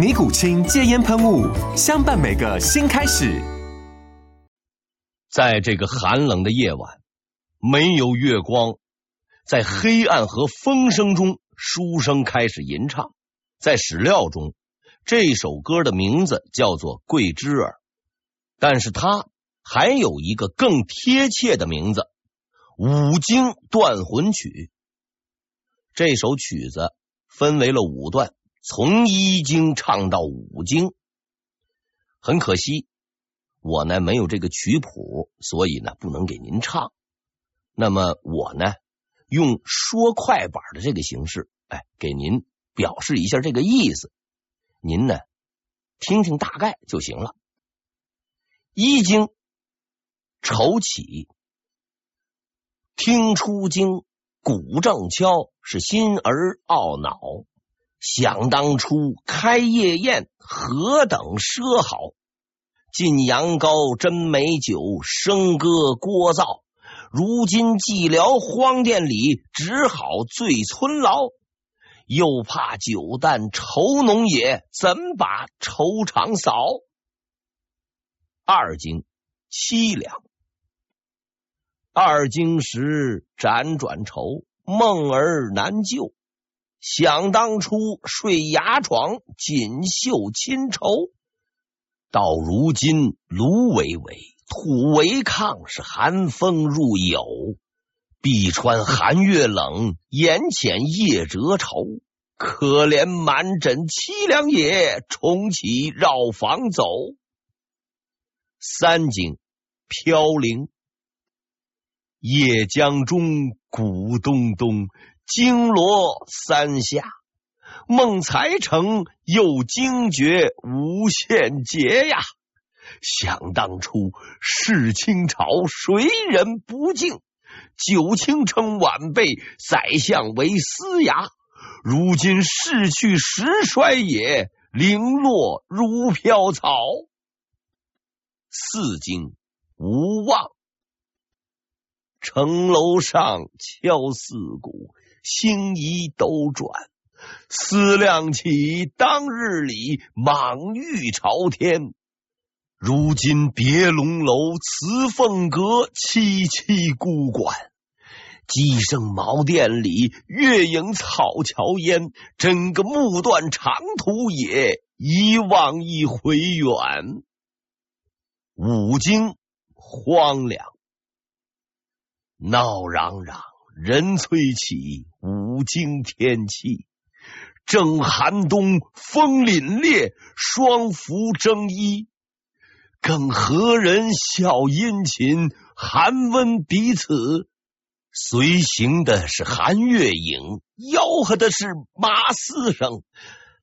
尼古清戒烟喷雾，相伴每个新开始。在这个寒冷的夜晚，没有月光，在黑暗和风声中，书生开始吟唱。在史料中，这首歌的名字叫做《桂枝儿》，但是它还有一个更贴切的名字——《五经断魂曲》。这首曲子分为了五段。从一经唱到五经，很可惜，我呢没有这个曲谱，所以呢不能给您唱。那么我呢用说快板的这个形式，哎，给您表示一下这个意思。您呢听听大概就行了。一经，抽起，听出经，鼓正敲，是心儿懊恼。想当初开夜宴，何等奢好！晋阳高，斟美酒，笙歌聒噪。如今寂寥荒殿里，只好醉村牢。又怕酒淡愁浓也，怎把愁肠扫？二经凄凉，二更时辗转愁，梦儿难救。想当初睡牙床，锦绣亲绸，到如今芦苇苇，土为炕，是寒风入牖。臂穿寒月冷，眼浅夜折愁。可怜满枕凄凉也，重启绕房走。三经飘零，夜江中，鼓咚咚。惊罗三下，梦才成，又惊觉无限劫呀！想当初世清朝，谁人不敬？九卿称晚辈，宰相为司衙。如今逝去时衰也，零落如飘草。四经无望，城楼上敲四鼓。星移斗转，思量起当日里莽遇朝天。如今别龙楼，辞凤阁，萋萋孤馆。鸡声茅店里，月影草桥烟。整个木断长途也，一望一回远。五经荒凉，闹嚷嚷。人催起，五更天气正寒冬，风凛冽，双服争衣，更何人笑殷勤，寒温彼此。随行的是寒月影，吆喝的是马嘶声，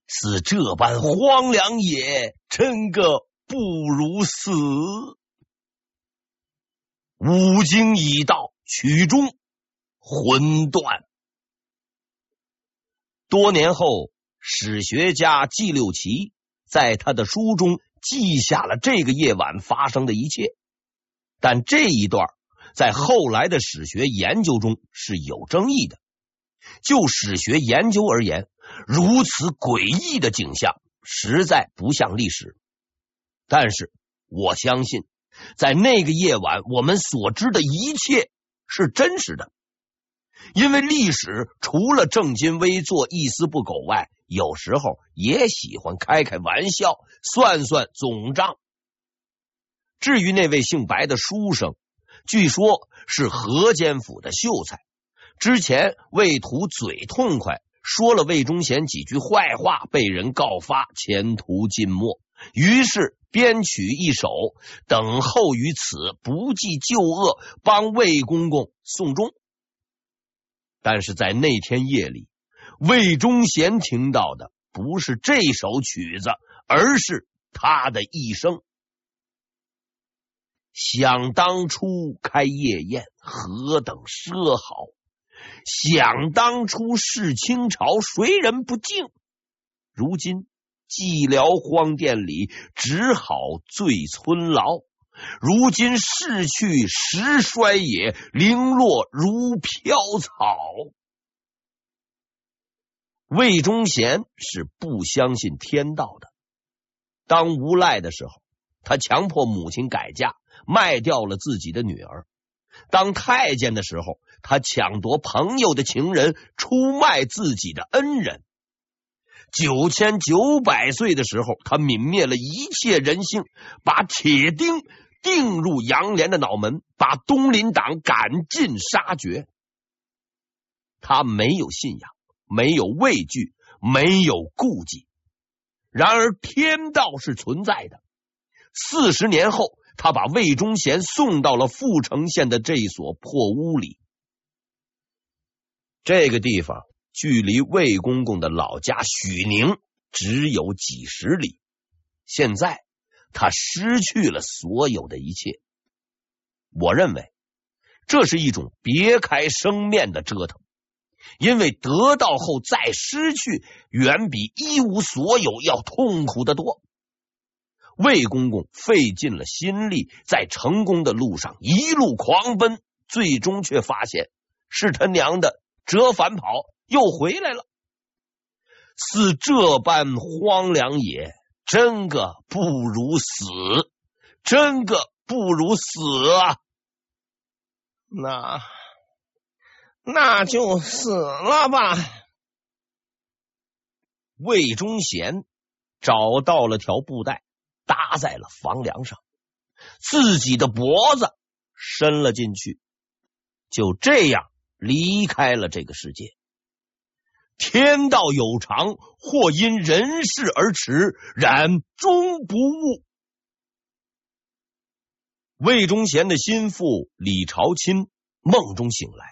似这般荒凉也，真个不如死。五经已到，曲终。魂断。多年后，史学家季六奇在他的书中记下了这个夜晚发生的一切，但这一段在后来的史学研究中是有争议的。就史学研究而言，如此诡异的景象实在不像历史。但是我相信，在那个夜晚，我们所知的一切是真实的。因为历史除了正襟危坐、一丝不苟外，有时候也喜欢开开玩笑、算算总账。至于那位姓白的书生，据说是河间府的秀才，之前为图嘴痛快，说了魏忠贤几句坏话，被人告发，前途尽没。于是编曲一首，等候于此，不计旧恶，帮魏公公送终。但是在那天夜里，魏忠贤听到的不是这首曲子，而是他的一生。想当初开夜宴，何等奢豪！想当初是清朝，谁人不敬？如今寂寥荒殿里，只好醉村牢。如今逝去时衰也，零落如飘草。魏忠贤是不相信天道的。当无赖的时候，他强迫母亲改嫁。卖掉了自己的女儿。当太监的时候，他抢夺朋友的情人，出卖自己的恩人。九千九百岁的时候，他泯灭了一切人性，把铁钉定入杨连的脑门，把东林党赶尽杀绝。他没有信仰，没有畏惧，没有顾忌。然而天道是存在的。四十年后。他把魏忠贤送到了阜城县的这所破屋里。这个地方距离魏公公的老家许宁只有几十里。现在他失去了所有的一切。我认为这是一种别开生面的折腾，因为得到后再失去，远比一无所有要痛苦的多。魏公公费尽了心力，在成功的路上一路狂奔，最终却发现是他娘的折返跑又回来了。似这般荒凉也，真个不如死，真个不如死啊！那那就死了吧。魏忠贤找到了条布带。搭在了房梁上，自己的脖子伸了进去，就这样离开了这个世界。天道有常，或因人事而迟，然终不误。魏忠贤的心腹李朝钦梦中醒来，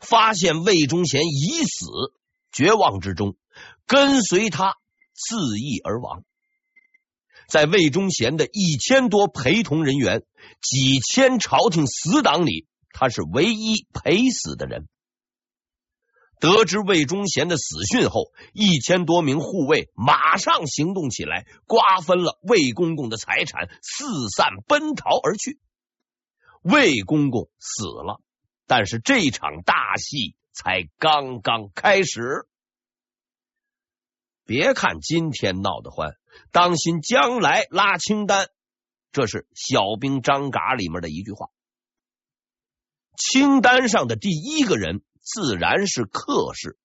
发现魏忠贤已死，绝望之中，跟随他自缢而亡。在魏忠贤的一千多陪同人员、几千朝廷死党里，他是唯一陪死的人。得知魏忠贤的死讯后，一千多名护卫马上行动起来，瓜分了魏公公的财产，四散奔逃而去。魏公公死了，但是这场大戏才刚刚开始。别看今天闹得欢。当心将来拉清单，这是小兵张嘎里面的一句话。清单上的第一个人自然是客氏，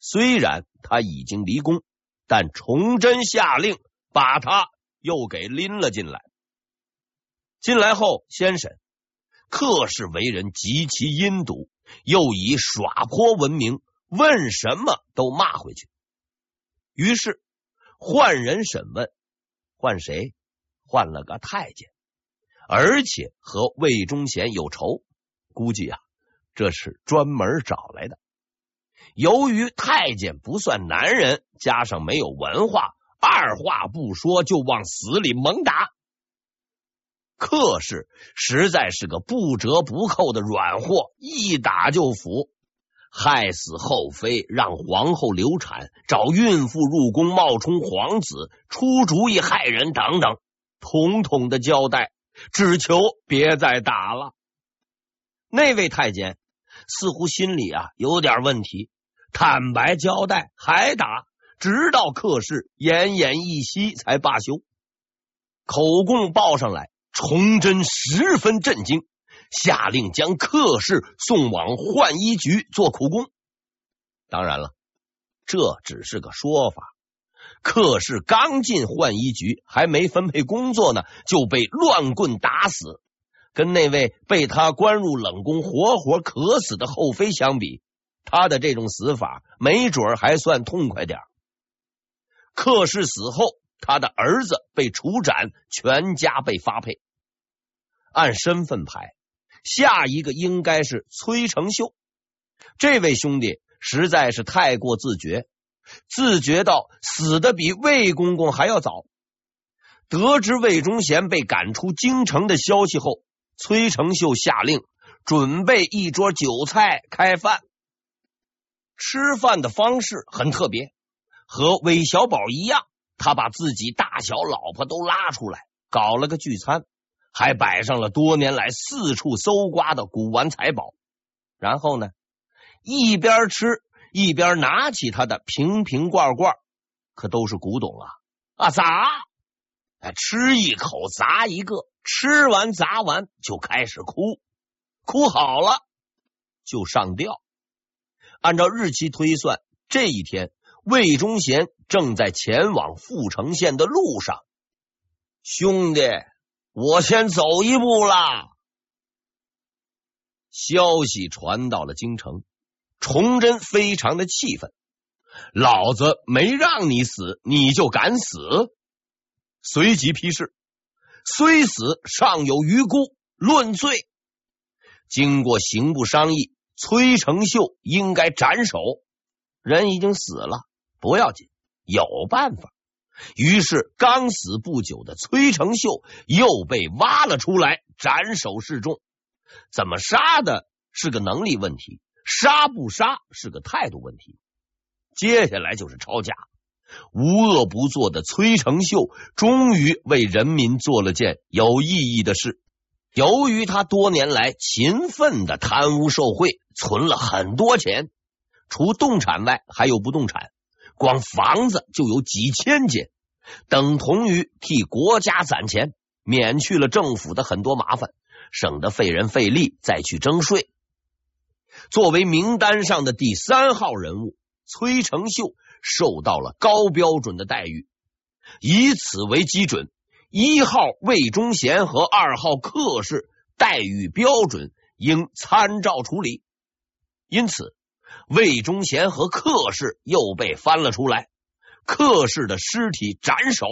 虽然他已经离宫，但崇祯下令把他又给拎了进来。进来后先审，客氏为人极其阴毒，又以耍泼闻名，问什么都骂回去。于是。换人审问，换谁？换了个太监，而且和魏忠贤有仇，估计啊，这是专门找来的。由于太监不算男人，加上没有文化，二话不说就往死里猛打。客氏实在是个不折不扣的软货，一打就服。害死后妃，让皇后流产，找孕妇入宫冒充皇子，出主意害人等等，统统的交代，只求别再打了。那位太监似乎心里啊有点问题，坦白交代还打，直到客氏奄奄一息才罢休。口供报上来，崇祯十分震惊。下令将客氏送往浣衣局做苦工。当然了，这只是个说法。客氏刚进浣衣局，还没分配工作呢，就被乱棍打死。跟那位被他关入冷宫活活渴死的后妃相比，他的这种死法没准还算痛快点。客氏死后，他的儿子被处斩，全家被发配。按身份排，下一个应该是崔成秀。这位兄弟实在是太过自觉，自觉到死的比魏公公还要早。得知魏忠贤被赶出京城的消息后，崔成秀下令准备一桌酒菜开饭。吃饭的方式很特别，和韦小宝一样，他把自己大小老婆都拉出来搞了个聚餐，还摆上了多年来四处搜刮的古玩财宝。然后呢，一边吃一边拿起他的瓶瓶罐罐，可都是古董啊啊砸！吃一口砸一个，吃完砸完就开始哭，哭好了就上吊。按照日期推算，这一天魏忠贤正在前往阜城县的路上。兄弟，我先走一步啦。消息传到了京城，崇祯非常的气愤，老子没让你死，你就敢死？随即批示：虽死尚有余辜，论罪。经过刑部商议。崔成秀应该斩首，人已经死了，不要紧，有办法。于是刚死不久的崔成秀又被挖了出来，斩首示众。怎么杀的是个能力问题，杀不杀是个态度问题。接下来就是抄家，无恶不作的崔成秀终于为人民做了件有意义的事。由于他多年来勤奋的贪污受贿，存了很多钱，除动产外还有不动产，光房子就有几千间，等同于替国家攒钱，免去了政府的很多麻烦，省得费人费力再去征税。作为名单上的第三号人物，崔成秀受到了高标准的待遇，以此为基准。一号魏忠贤和二号客氏待遇标准应参照处理，因此魏忠贤和客氏又被翻了出来，客氏的尸体斩首，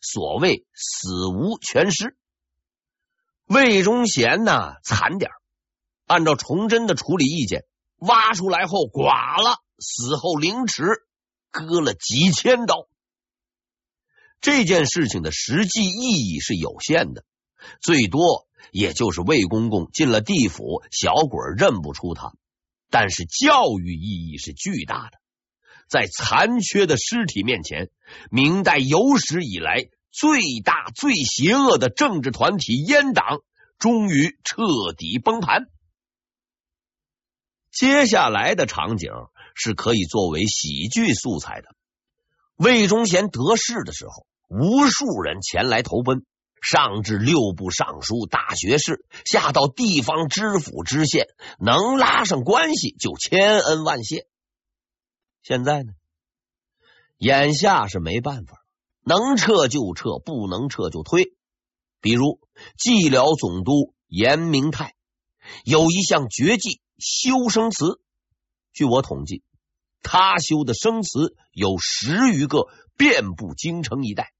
所谓死无全尸。魏忠贤呢惨点，按照崇祯的处理意见，挖出来后剐了，死后凌迟，割了几千刀。这件事情的实际意义是有限的，最多也就是魏公公进了地府，小鬼认不出他。但是教育意义是巨大的，在残缺的尸体面前，明代有史以来最大最邪恶的政治团体阉党终于彻底崩盘。接下来的场景是可以作为喜剧素材的。魏忠贤得势的时候，无数人前来投奔，上至六部尚书、大学士，下到地方知府、知县，能拉上关系就千恩万谢。现在呢，眼下是没办法，能撤就撤，不能撤就推。比如蓟辽总督严明泰有一项绝技——修生祠，据我统计。他修的生祠有十余个，遍布京城一带，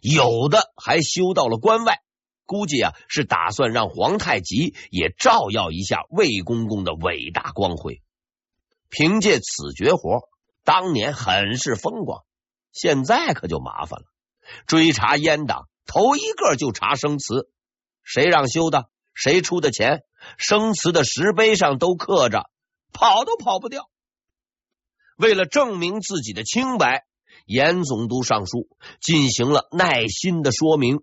有的还修到了关外。估计啊，是打算让皇太极也照耀一下魏公公的伟大光辉。凭借此绝活，当年很是风光。现在可就麻烦了，追查阉党，头一个就查生祠，谁让修的，谁出的钱，生祠的石碑上都刻着，跑都跑不掉。为了证明自己的清白，严总督上书进行了耐心的说明。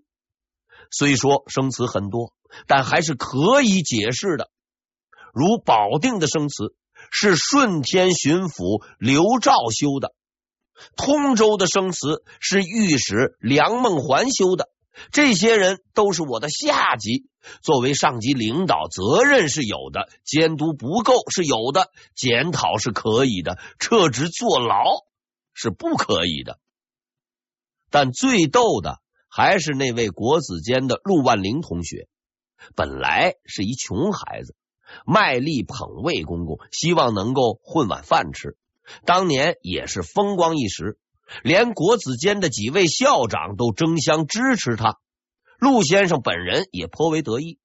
虽说生词很多，但还是可以解释的。如保定的生词是顺天巡抚刘肇修的，通州的生词是御史梁梦环修的。这些人都是我的下级，作为上级领导，责任是有的，监督不够是有的，检讨是可以的，撤职坐牢是不可以的。但最逗的还是那位国子监的陆万龄同学，本来是一穷孩子，卖力捧魏公公，希望能够混碗饭吃。当年也是风光一时，连国子监的几位校长都争相支持他，陆先生本人也颇为得意。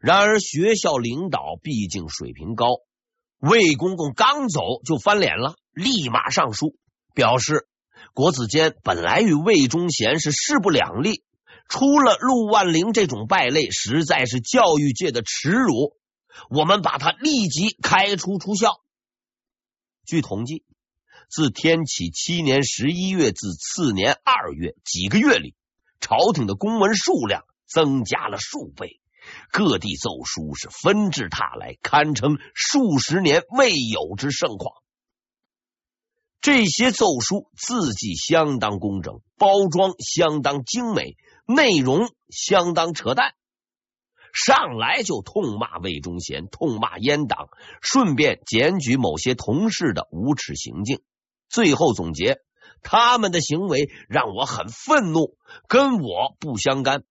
然而学校领导毕竟水平高，魏公公刚走就翻脸了，立马上书表示。国子监本来与魏忠贤是势不两立，出了陆万龄这种败类，实在是教育界的耻辱。我们把他立即开除出校。据统计，自天启七年十一月至次年二月几个月里，朝廷的公文数量增加了数倍，各地奏书是纷至沓来，堪称数十年未有之盛况。这些奏书字迹相当工整，包装相当精美，内容相当扯淡。上来就痛骂魏忠贤，痛骂阉党，顺便检举某些同事的无耻行径。最后总结：他们的行为让我很愤怒，跟我不相干。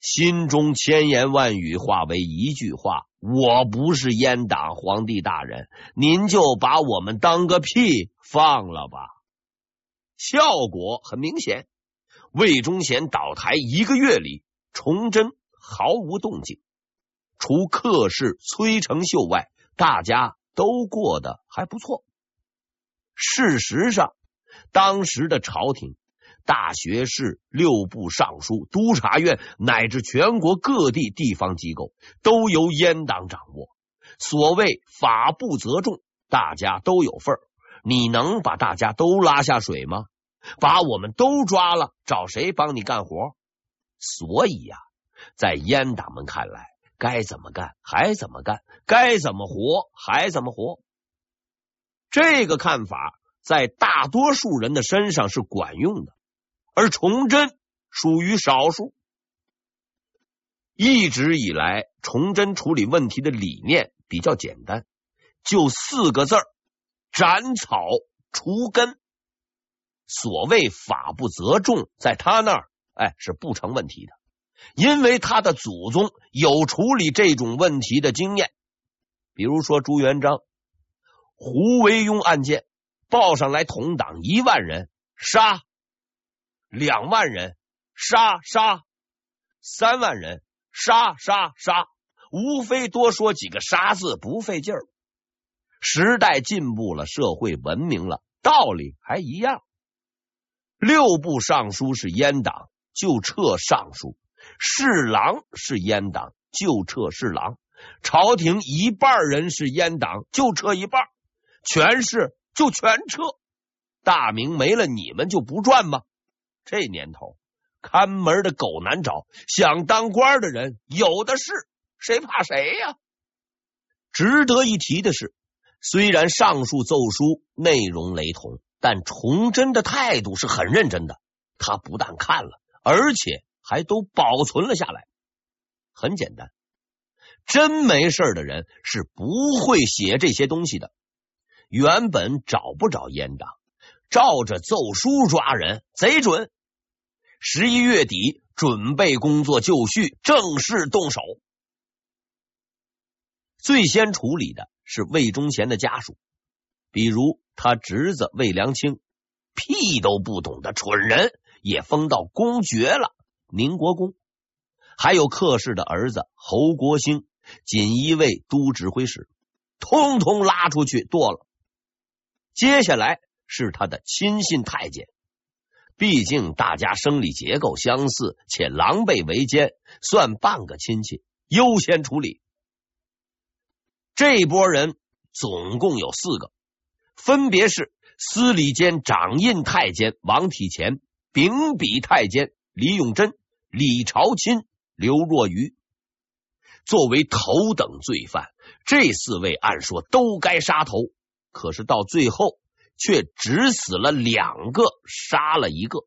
心中千言万语化为一句话：我不是阉党，皇帝大人，您就把我们当个屁放了吧。效果很明显，魏忠贤倒台一个月里，崇祯毫无动静，除客氏崔成秀外，大家都过得还不错。事实上，当时的朝廷。大学士、六部尚书、督察院乃至全国各地地方机构都由阉党掌握。所谓法不责众，大家都有份儿。你能把大家都拉下水吗？把我们都抓了，找谁帮你干活？所以呀、在阉党们看来，该怎么干还怎么干，该怎么活还怎么活。这个看法在大多数人的身上是管用的。而崇祯属于少数。一直以来，崇祯处理问题的理念比较简单，就四个字儿：斩草除根。所谓法不责众，在他那儿，哎，是不成问题的，因为他的祖宗有处理这种问题的经验。比如说朱元璋，胡惟庸案件报上来，同党一万人杀。两万人杀杀，三万人杀杀杀，无非多说几个杀字，不费劲儿。时代进步了，社会文明了，道理还一样。六部尚书是阉党，就撤尚书；侍郎是阉党，就撤侍郎；朝廷一半人是阉党，就撤一半；全是就全撤。大明没了你们就不转吗？这年头，看门的狗难找，想当官的人有的是，谁怕谁呀？值得一提的是，虽然上述奏书内容雷同，但崇祯的态度是很认真的。他不但看了，而且还都保存了下来。很简单，真没事的人是不会写这些东西的。原本找不着阉党，照着奏书抓人，贼准。十一月底，准备工作就绪，正式动手。最先处理的是魏忠贤的家属，比如他侄子魏良卿，屁都不懂的蠢人，也封到公爵了，宁国公。还有客氏的儿子侯国兴，锦衣卫都指挥使，通通拉出去剁了。接下来是他的亲信太监。毕竟大家生理结构相似，且狼狈为奸，算半个亲戚，优先处理。这波人总共有四个，分别是司礼监掌印太监王体乾、秉笔太监李永贞、李朝钦、刘若愚。作为头等罪犯，这四位按说都该杀头，可是到最后。却只死了两个，杀了一个。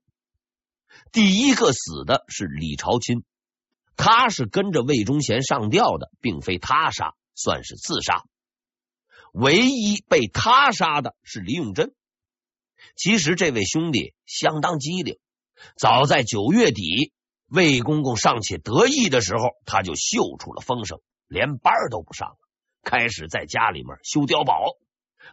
第一个死的是李朝钦，他是跟着魏忠贤上吊的，并非他杀，算是自杀。唯一被他杀的是李永珍。其实这位兄弟相当机灵，早在九月底，魏公公尚且得意的时候，他就嗅出了风声，连班都不上了，开始在家里面修碉堡，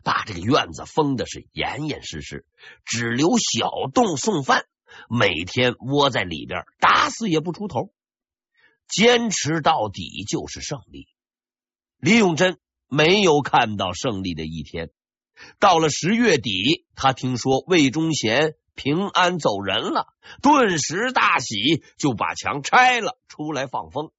把这个院子封的是严严实实，只留小洞送饭，每天窝在里边，打死也不出头，坚持到底就是胜利。李永珍没有看到胜利的一天。到了十月底，他听说魏忠贤平安走人了，顿时大喜，就把墙拆了出来放风。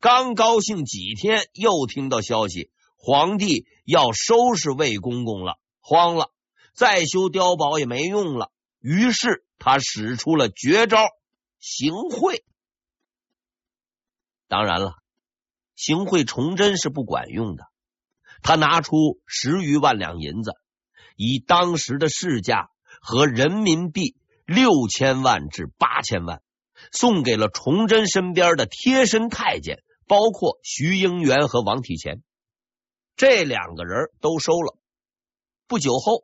刚高兴几天，又听到消息，皇帝要收拾魏公公了，慌了，再修碉堡也没用了。于是他使出了绝招——行贿。当然了，行贿崇祯是不管用的。他拿出十余万两银子，以当时的市价和人民币六千万至八千万，送给了崇祯身边的贴身太监，包括徐英元和王体乾。这两个人都收了。不久后，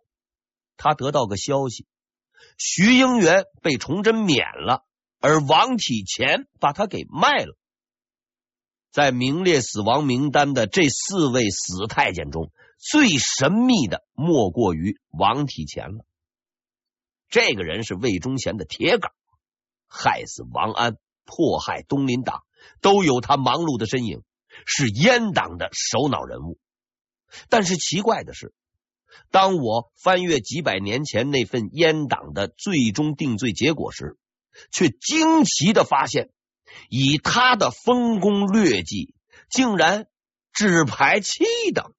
他得到个消息：徐英元被崇祯免了，而王体干把他给卖了。在名列死亡名单的这四位死太监中，最神秘的莫过于王体干了。这个人是魏忠贤的铁杆，害死王安、迫害东林党，都有他忙碌的身影，是阉党的首脑人物。但是奇怪的是，当我翻阅几百年前那份阉党的最终定罪结果时，却惊奇的发现。以他的丰功劣绩，竟然只排七等。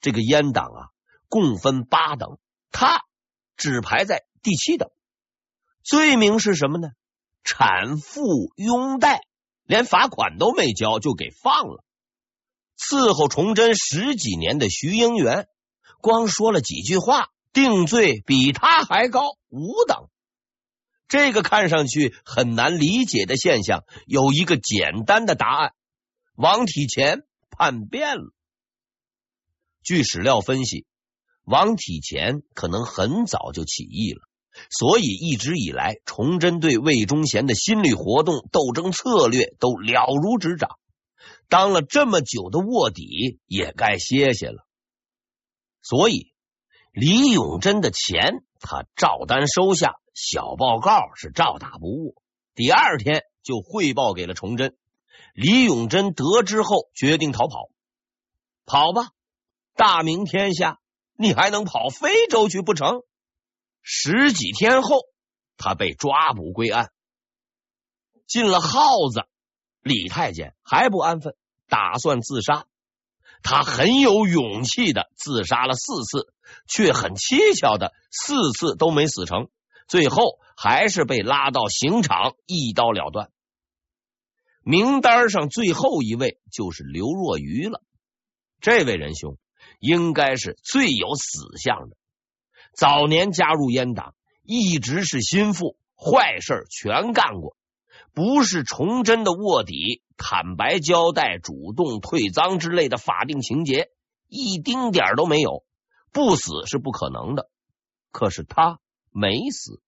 这个阉党啊，共分八等，他只排在第七等。罪名是什么呢？产妇拥戴，连罚款都没交就给放了。伺候崇祯十几年的徐英元，光说了几句话，定罪比他还高，五等。这个看上去很难理解的现象，有一个简单的答案：王体乾叛变了。据史料分析，王体乾可能很早就起义了，所以一直以来，崇祯对魏忠贤的心理活动、斗争策略都了如指掌。当了这么久的卧底，也该歇歇了。所以，李永贞的钱他照单收下。小报告是照打不误，第二天就汇报给了崇祯。李永贞得知后，决定逃跑。跑吧，大明天下，你还能跑非洲去不成？十几天后，他被抓捕归案。进了号子，李太监还不安分，打算自杀。他很有勇气的自杀了四次，却很蹊跷的四次都没死成。最后还是被拉到刑场一刀了断。名单上最后一位就是刘若愚了。这位仁兄应该是最有死相的。早年加入阉党，一直是心腹，坏事全干过，不是崇祯的卧底，坦白交代、主动退赃之类的法定情节一丁点都没有，不死是不可能的。可是他。没死，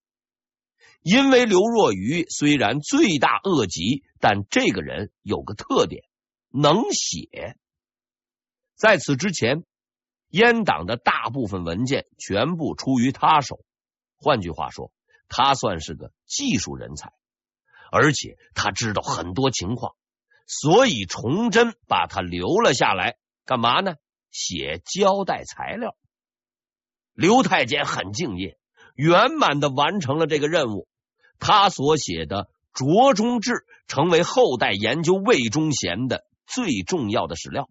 因为刘若愚虽然罪大恶极，但这个人有个特点，能写。在此之前，阉党的大部分文件全部出于他手。换句话说，他算是个技术人才，而且他知道很多情况，所以崇祯把他留了下来，干嘛呢？写交代材料。刘太监很敬业。圆满的完成了这个任务，他所写的《卓中志》成为后代研究魏忠贤的最重要的史料。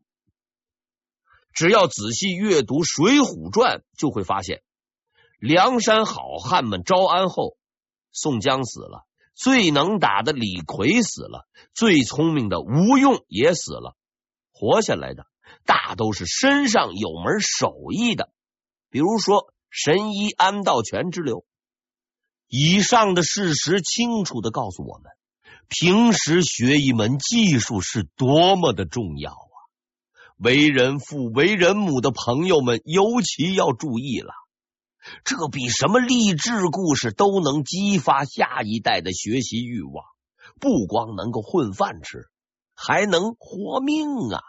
只要仔细阅读《水浒传》，就会发现，梁山好汉们招安后，宋江死了，最能打的李逵死了，最聪明的吴用也死了，活下来的大都是身上有门手艺的，比如说。神医安道全之流，以上的事实清楚的告诉我们，平时学一门技术是多么的重要啊！为人父、为人母的朋友们尤其要注意了。这比什么励志故事都能激发下一代的学习欲望，不光能够混饭吃，还能活命啊！